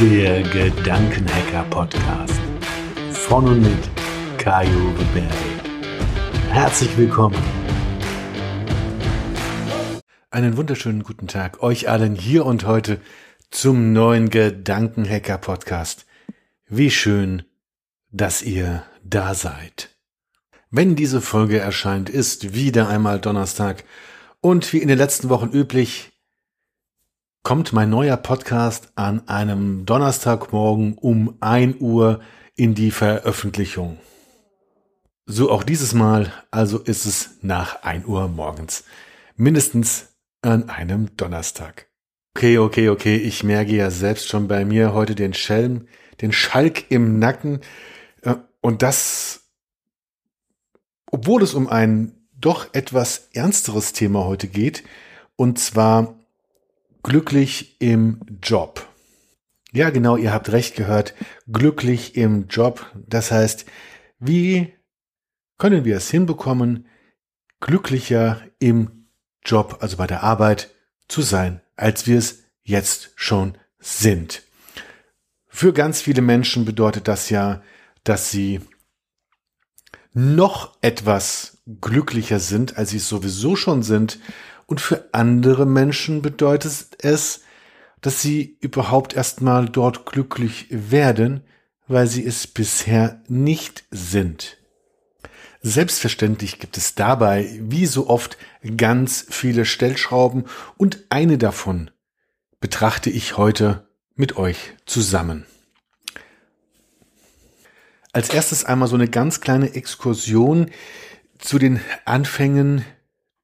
Der Gedankenhacker Podcast von und mit Kajo Berry. Herzlich willkommen. Einen wunderschönen guten Tag euch allen hier und heute zum neuen Gedankenhacker Podcast. Wie schön, dass ihr da seid. Wenn diese Folge erscheint, ist wieder einmal Donnerstag und wie in den letzten Wochen üblich kommt mein neuer Podcast an einem Donnerstagmorgen um ein Uhr in die Veröffentlichung. So auch dieses Mal, also ist es nach ein Uhr morgens. Mindestens an einem Donnerstag. Okay, okay, okay, ich merke ja selbst schon bei mir heute den Schelm, den Schalk im Nacken. Äh, und das, obwohl es um ein doch etwas ernsteres Thema heute geht, und zwar glücklich im Job. Ja, genau, ihr habt recht gehört, glücklich im Job. Das heißt, wie können wir es hinbekommen, glücklicher im Job, also bei der Arbeit, zu sein, als wir es jetzt schon sind. Für ganz viele Menschen bedeutet das ja, dass sie noch etwas glücklicher sind, als sie es sowieso schon sind. Und für andere Menschen bedeutet es, dass sie überhaupt erstmal dort glücklich werden, weil sie es bisher nicht sind. Selbstverständlich gibt es dabei, wie so oft, ganz viele Stellschrauben und eine davon betrachte ich heute mit euch zusammen. Als erstes einmal so eine ganz kleine Exkursion zu den Anfängen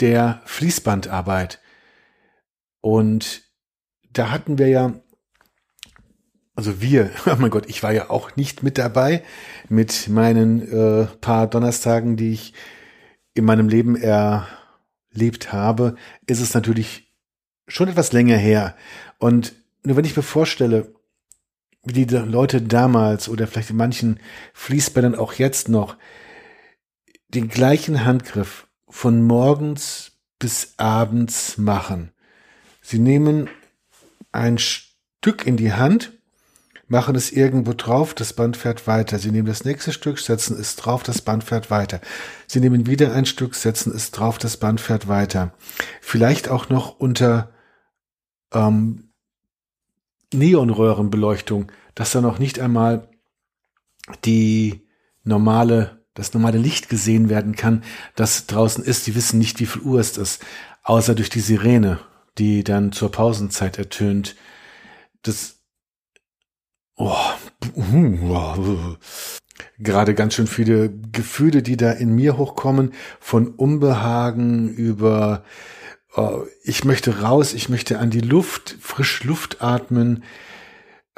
der Fließbandarbeit. Und da hatten wir ja, also wir, oh mein Gott, ich war ja auch nicht mit dabei mit meinen äh, paar Donnerstagen, die ich in meinem Leben erlebt habe, ist es natürlich schon etwas länger her. Und nur wenn ich mir vorstelle, wie die Leute damals oder vielleicht in manchen Fließbändern auch jetzt noch den gleichen Handgriff von morgens bis abends machen. Sie nehmen ein Stück in die Hand, machen es irgendwo drauf, das Band fährt weiter. Sie nehmen das nächste Stück, setzen es drauf, das Band fährt weiter. Sie nehmen wieder ein Stück, setzen es drauf, das Band fährt weiter. Vielleicht auch noch unter ähm, Neonröhrenbeleuchtung, dass da noch nicht einmal die normale, das normale Licht gesehen werden kann, das draußen ist. Die wissen nicht, wie viel Uhr es ist, außer durch die Sirene, die dann zur Pausenzeit ertönt. Das, oh, gerade ganz schön viele Gefühle, die da in mir hochkommen, von Unbehagen über oh, ich möchte raus, ich möchte an die Luft, frisch Luft atmen,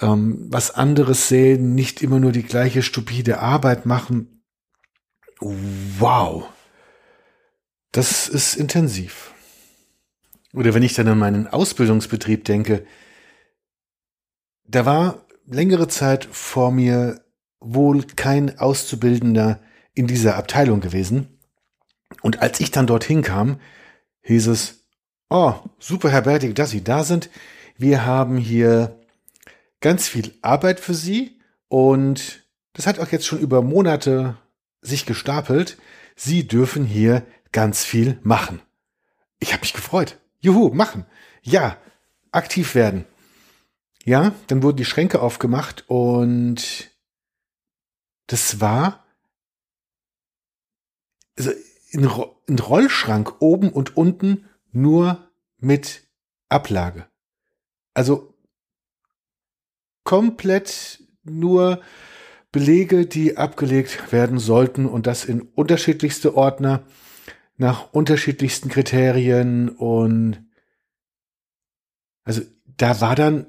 ähm, was anderes sehen, nicht immer nur die gleiche stupide Arbeit machen. Wow. Das ist intensiv. Oder wenn ich dann an meinen Ausbildungsbetrieb denke, da war längere Zeit vor mir wohl kein Auszubildender in dieser Abteilung gewesen. Und als ich dann dorthin kam, hieß es, Oh, super, Herr Bertig, dass Sie da sind. Wir haben hier ganz viel Arbeit für Sie und das hat auch jetzt schon über Monate sich gestapelt. Sie dürfen hier ganz viel machen. Ich habe mich gefreut. Juhu, machen. Ja, aktiv werden. Ja, dann wurden die Schränke aufgemacht und das war also ein Rollschrank oben und unten nur mit Ablage. Also komplett nur Belege, die abgelegt werden sollten und das in unterschiedlichste Ordner nach unterschiedlichsten Kriterien und also da war dann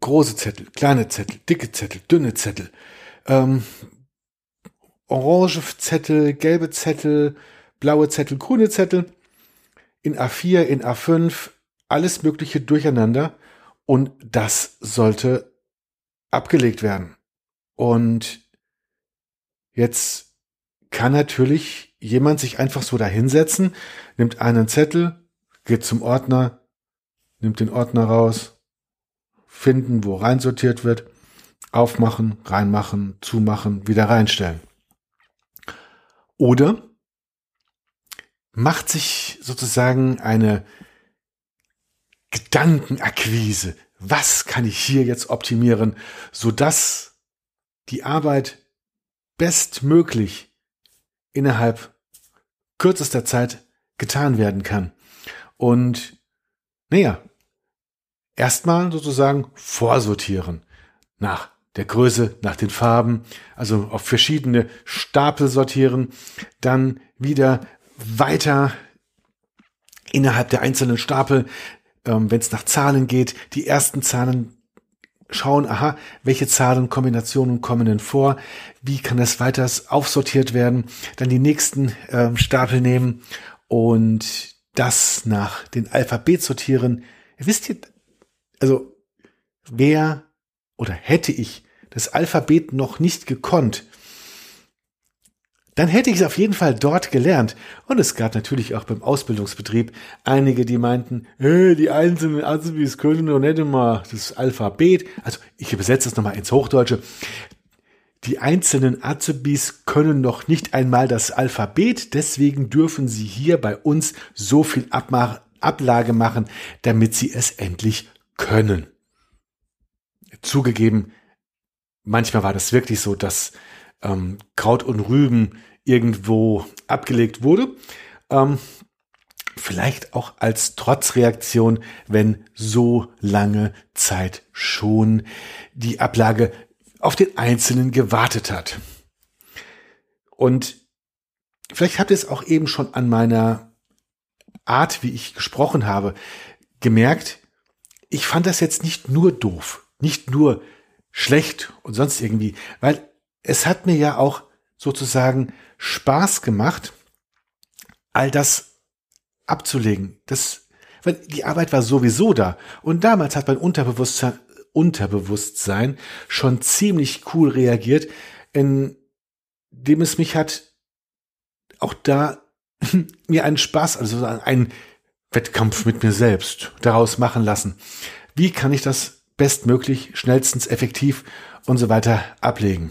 große Zettel, kleine Zettel, dicke Zettel, dünne Zettel, ähm, orange Zettel, gelbe Zettel, blaue Zettel, grüne Zettel in A4, in A5, alles Mögliche durcheinander und das sollte abgelegt werden. Und jetzt kann natürlich jemand sich einfach so da hinsetzen, nimmt einen Zettel, geht zum Ordner, nimmt den Ordner raus, finden, wo reinsortiert wird, aufmachen, reinmachen, zumachen, wieder reinstellen. Oder macht sich sozusagen eine Gedankenakquise. Was kann ich hier jetzt optimieren, sodass die Arbeit bestmöglich innerhalb kürzester Zeit getan werden kann. Und naja, erstmal sozusagen vorsortieren nach der Größe, nach den Farben, also auf verschiedene Stapel sortieren, dann wieder weiter innerhalb der einzelnen Stapel, ähm, wenn es nach Zahlen geht, die ersten Zahlen schauen, aha, welche Zahlenkombinationen kommen denn vor, wie kann das weiter aufsortiert werden, dann die nächsten ähm, Stapel nehmen und das nach den Alphabet sortieren. Wisst ihr, also wer oder hätte ich das Alphabet noch nicht gekonnt, dann hätte ich es auf jeden Fall dort gelernt. Und es gab natürlich auch beim Ausbildungsbetrieb einige, die meinten, hey, die einzelnen Azubis können doch nicht immer das Alphabet. Also ich übersetze es nochmal ins Hochdeutsche. Die einzelnen Azubis können noch nicht einmal das Alphabet, deswegen dürfen sie hier bei uns so viel Abmach Ablage machen, damit sie es endlich können. Zugegeben, manchmal war das wirklich so, dass ähm, Kraut und Rüben irgendwo abgelegt wurde. Ähm, vielleicht auch als Trotzreaktion, wenn so lange Zeit schon die Ablage auf den Einzelnen gewartet hat. Und vielleicht habt ihr es auch eben schon an meiner Art, wie ich gesprochen habe, gemerkt, ich fand das jetzt nicht nur doof, nicht nur schlecht und sonst irgendwie, weil es hat mir ja auch sozusagen Spaß gemacht, all das abzulegen. Das, weil die Arbeit war sowieso da. Und damals hat mein Unterbewusstsein, Unterbewusstsein schon ziemlich cool reagiert, indem es mich hat auch da mir einen Spaß, also einen Wettkampf mit mir selbst daraus machen lassen. Wie kann ich das bestmöglich, schnellstens, effektiv und so weiter ablegen?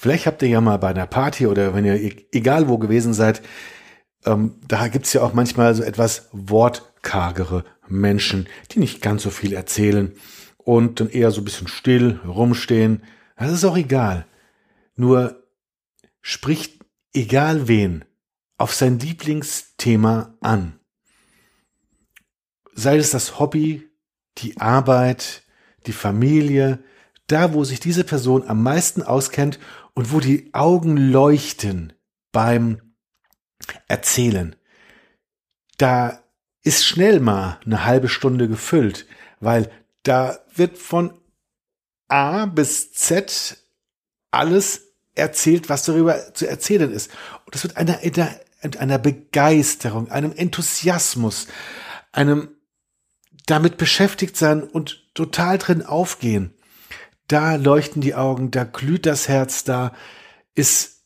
Vielleicht habt ihr ja mal bei einer Party oder wenn ihr e-, egal wo gewesen seid, ähm, da gibt's ja auch manchmal so etwas wortkargere Menschen, die nicht ganz so viel erzählen und dann eher so ein bisschen still rumstehen. Das ist auch egal. Nur spricht egal wen auf sein Lieblingsthema an. Sei es das Hobby, die Arbeit, die Familie, da wo sich diese Person am meisten auskennt und wo die Augen leuchten beim Erzählen, da ist schnell mal eine halbe Stunde gefüllt, weil da wird von A bis Z alles erzählt, was darüber zu erzählen ist. Und das wird einer, einer, einer Begeisterung, einem Enthusiasmus, einem damit beschäftigt sein und total drin aufgehen da leuchten die Augen, da glüht das Herz, da ist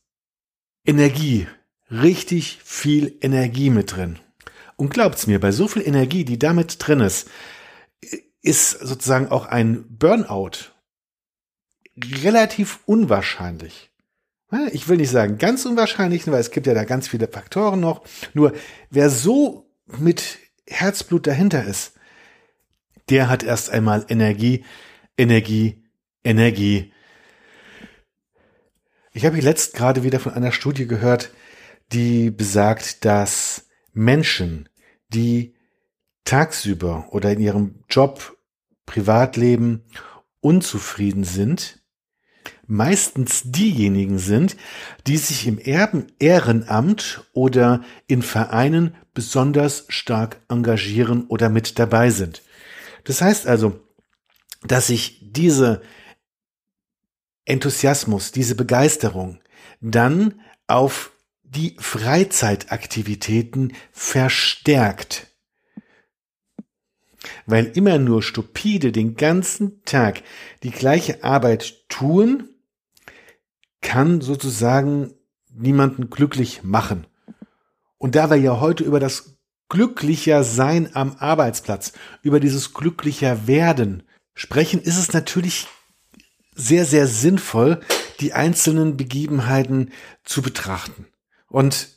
Energie, richtig viel Energie mit drin. Und glaubt's mir, bei so viel Energie, die damit drin ist, ist sozusagen auch ein Burnout relativ unwahrscheinlich. Ich will nicht sagen ganz unwahrscheinlich, weil es gibt ja da ganz viele Faktoren noch. Nur wer so mit Herzblut dahinter ist, der hat erst einmal Energie, Energie, Energie. Ich habe letzt gerade wieder von einer Studie gehört, die besagt, dass Menschen, die tagsüber oder in ihrem Job, Privatleben unzufrieden sind, meistens diejenigen sind, die sich im Erben Ehrenamt oder in Vereinen besonders stark engagieren oder mit dabei sind. Das heißt also, dass sich diese Enthusiasmus, diese Begeisterung dann auf die Freizeitaktivitäten verstärkt. Weil immer nur stupide den ganzen Tag die gleiche Arbeit tun, kann sozusagen niemanden glücklich machen. Und da wir ja heute über das glücklicher Sein am Arbeitsplatz, über dieses glücklicher Werden sprechen, ist es natürlich sehr, sehr sinnvoll, die einzelnen Begebenheiten zu betrachten. Und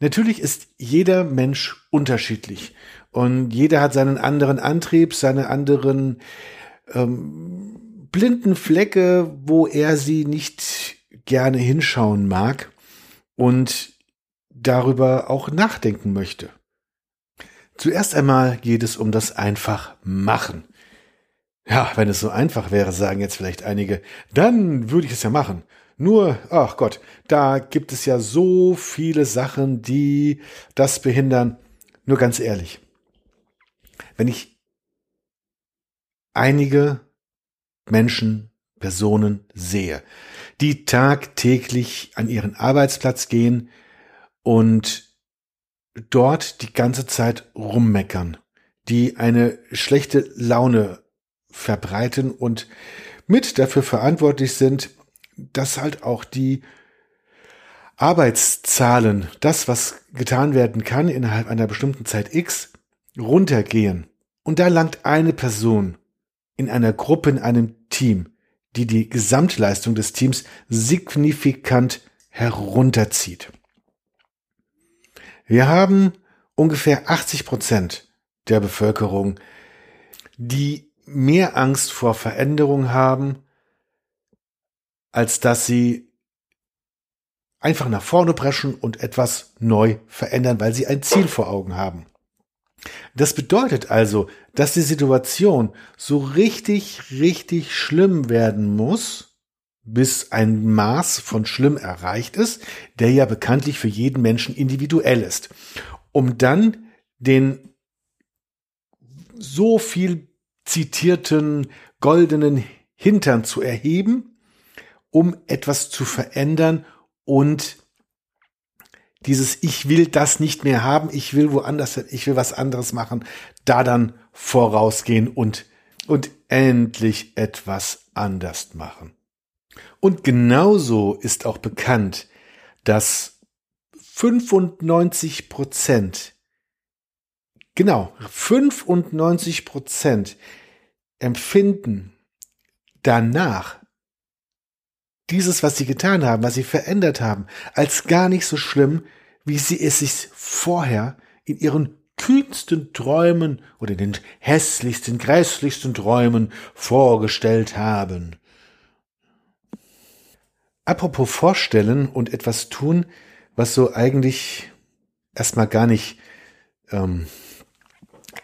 natürlich ist jeder Mensch unterschiedlich und jeder hat seinen anderen Antrieb, seine anderen ähm, blinden Flecke, wo er sie nicht gerne hinschauen mag und darüber auch nachdenken möchte. Zuerst einmal geht es um das einfach machen. Ja, wenn es so einfach wäre, sagen jetzt vielleicht einige, dann würde ich es ja machen. Nur, ach Gott, da gibt es ja so viele Sachen, die das behindern. Nur ganz ehrlich, wenn ich einige Menschen, Personen sehe, die tagtäglich an ihren Arbeitsplatz gehen und dort die ganze Zeit rummeckern, die eine schlechte Laune verbreiten und mit dafür verantwortlich sind, dass halt auch die Arbeitszahlen, das, was getan werden kann innerhalb einer bestimmten Zeit X, runtergehen. Und da langt eine Person in einer Gruppe, in einem Team, die die Gesamtleistung des Teams signifikant herunterzieht. Wir haben ungefähr 80 Prozent der Bevölkerung, die mehr Angst vor Veränderung haben, als dass sie einfach nach vorne preschen und etwas neu verändern, weil sie ein Ziel vor Augen haben. Das bedeutet also, dass die Situation so richtig, richtig schlimm werden muss, bis ein Maß von schlimm erreicht ist, der ja bekanntlich für jeden Menschen individuell ist, um dann den so viel zitierten goldenen Hintern zu erheben, um etwas zu verändern und dieses Ich will das nicht mehr haben, ich will woanders, ich will was anderes machen, da dann vorausgehen und, und endlich etwas anders machen. Und genauso ist auch bekannt, dass 95 Prozent Genau, 95 Prozent empfinden danach dieses, was sie getan haben, was sie verändert haben, als gar nicht so schlimm, wie sie es sich vorher in ihren kühnsten Träumen oder in den hässlichsten, grässlichsten Träumen vorgestellt haben. Apropos vorstellen und etwas tun, was so eigentlich erstmal gar nicht ähm,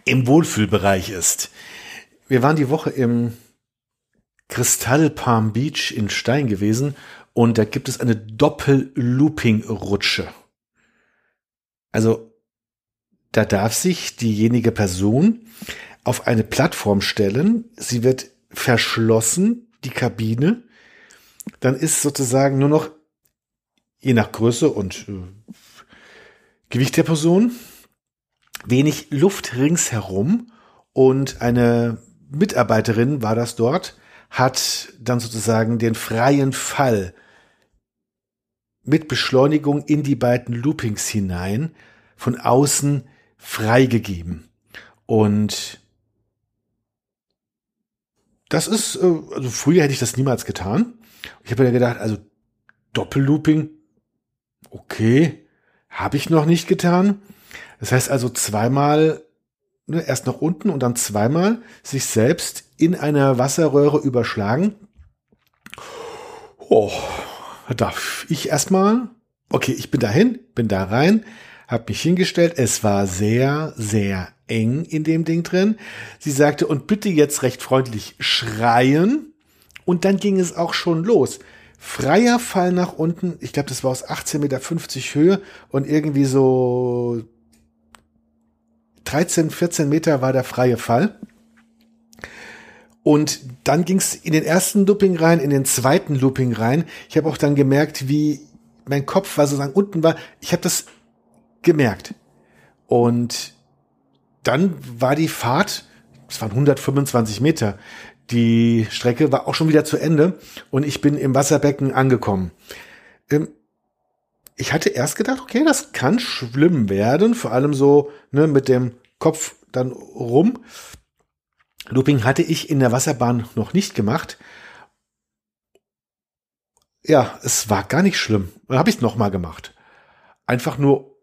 im Wohlfühlbereich ist. Wir waren die Woche im Kristall Palm Beach in Stein gewesen und da gibt es eine Doppel-Looping-Rutsche. Also da darf sich diejenige Person auf eine Plattform stellen. Sie wird verschlossen, die Kabine. Dann ist sozusagen nur noch, je nach Größe und äh, Gewicht der Person, wenig Luft ringsherum und eine Mitarbeiterin war das dort, hat dann sozusagen den freien Fall mit Beschleunigung in die beiden Loopings hinein von außen freigegeben. Und das ist, äh, also früher hätte ich das niemals getan. Ich habe mir gedacht, also Doppellooping, okay, habe ich noch nicht getan. Das heißt also zweimal, ne, erst nach unten und dann zweimal sich selbst in einer Wasserröhre überschlagen. Oh, darf ich erstmal, okay, ich bin dahin, bin da rein, habe mich hingestellt. Es war sehr, sehr eng in dem Ding drin. Sie sagte, und bitte jetzt recht freundlich schreien. Und dann ging es auch schon los. Freier Fall nach unten. Ich glaube, das war aus 18,50 Meter Höhe und irgendwie so 13, 14 Meter war der freie Fall. Und dann ging es in den ersten Looping rein, in den zweiten Looping rein. Ich habe auch dann gemerkt, wie mein Kopf war sozusagen unten war. Ich habe das gemerkt. Und dann war die Fahrt, es waren 125 Meter, die Strecke war auch schon wieder zu Ende und ich bin im Wasserbecken angekommen. Ähm, ich hatte erst gedacht, okay, das kann schlimm werden, vor allem so ne, mit dem Kopf dann rum. Looping hatte ich in der Wasserbahn noch nicht gemacht. Ja, es war gar nicht schlimm. Dann habe ich es nochmal gemacht. Einfach nur,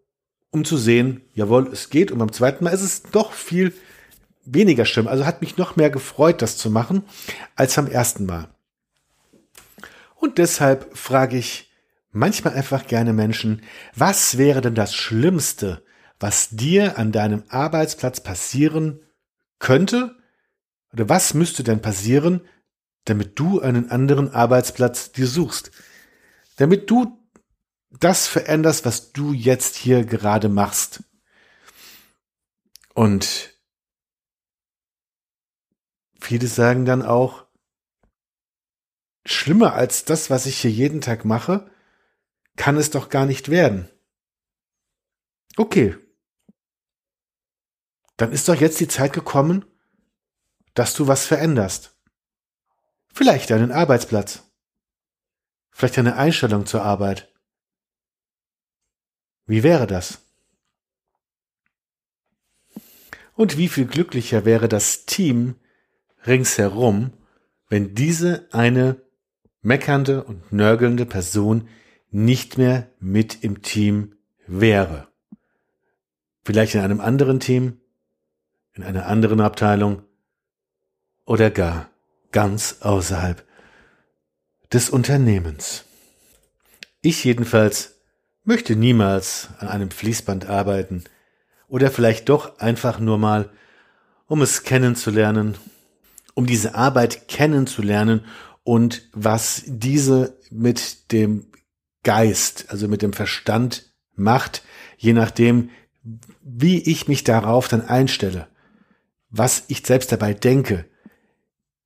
um zu sehen, jawohl, es geht. Und beim zweiten Mal ist es doch viel weniger schlimm. Also hat mich noch mehr gefreut, das zu machen, als beim ersten Mal. Und deshalb frage ich manchmal einfach gerne Menschen, was wäre denn das Schlimmste, was dir an deinem Arbeitsplatz passieren könnte? Oder was müsste denn passieren, damit du einen anderen Arbeitsplatz dir suchst? Damit du das veränderst, was du jetzt hier gerade machst. Und viele sagen dann auch, schlimmer als das, was ich hier jeden Tag mache, kann es doch gar nicht werden. Okay. Dann ist doch jetzt die Zeit gekommen, dass du was veränderst. Vielleicht deinen Arbeitsplatz. Vielleicht deine Einstellung zur Arbeit. Wie wäre das? Und wie viel glücklicher wäre das Team ringsherum, wenn diese eine meckernde und nörgelnde Person nicht mehr mit im Team wäre. Vielleicht in einem anderen Team, in einer anderen Abteilung oder gar ganz außerhalb des Unternehmens. Ich jedenfalls möchte niemals an einem Fließband arbeiten oder vielleicht doch einfach nur mal, um es kennenzulernen, um diese Arbeit kennenzulernen und was diese mit dem Geist, also mit dem Verstand macht, je nachdem, wie ich mich darauf dann einstelle, was ich selbst dabei denke,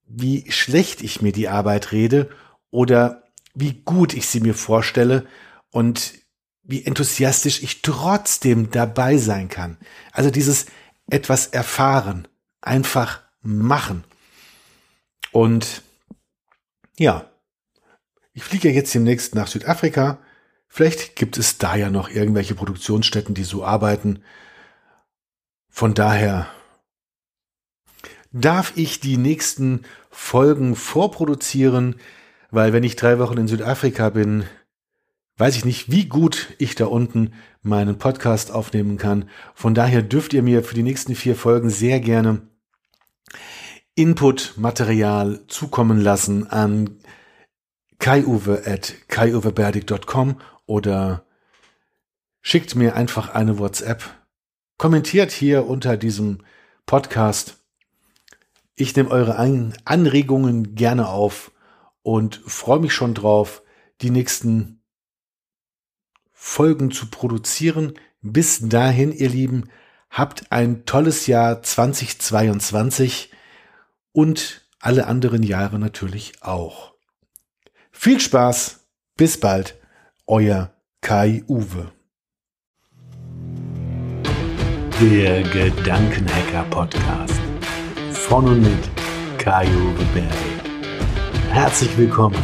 wie schlecht ich mir die Arbeit rede oder wie gut ich sie mir vorstelle und wie enthusiastisch ich trotzdem dabei sein kann. Also dieses etwas erfahren, einfach machen. Und ja, ich fliege jetzt demnächst nach Südafrika. Vielleicht gibt es da ja noch irgendwelche Produktionsstätten, die so arbeiten. Von daher darf ich die nächsten Folgen vorproduzieren, weil wenn ich drei Wochen in Südafrika bin, weiß ich nicht, wie gut ich da unten meinen Podcast aufnehmen kann. Von daher dürft ihr mir für die nächsten vier Folgen sehr gerne Input-Material zukommen lassen an kaiuwe at kaiuweberdig.com oder schickt mir einfach eine WhatsApp. Kommentiert hier unter diesem Podcast. Ich nehme eure Anregungen gerne auf und freue mich schon drauf, die nächsten Folgen zu produzieren. Bis dahin, ihr Lieben, habt ein tolles Jahr 2022 und alle anderen Jahre natürlich auch. Viel Spaß, bis bald, euer Kai Uwe. Der Gedankenhacker Podcast von und mit Kai Uwe Berry. Herzlich willkommen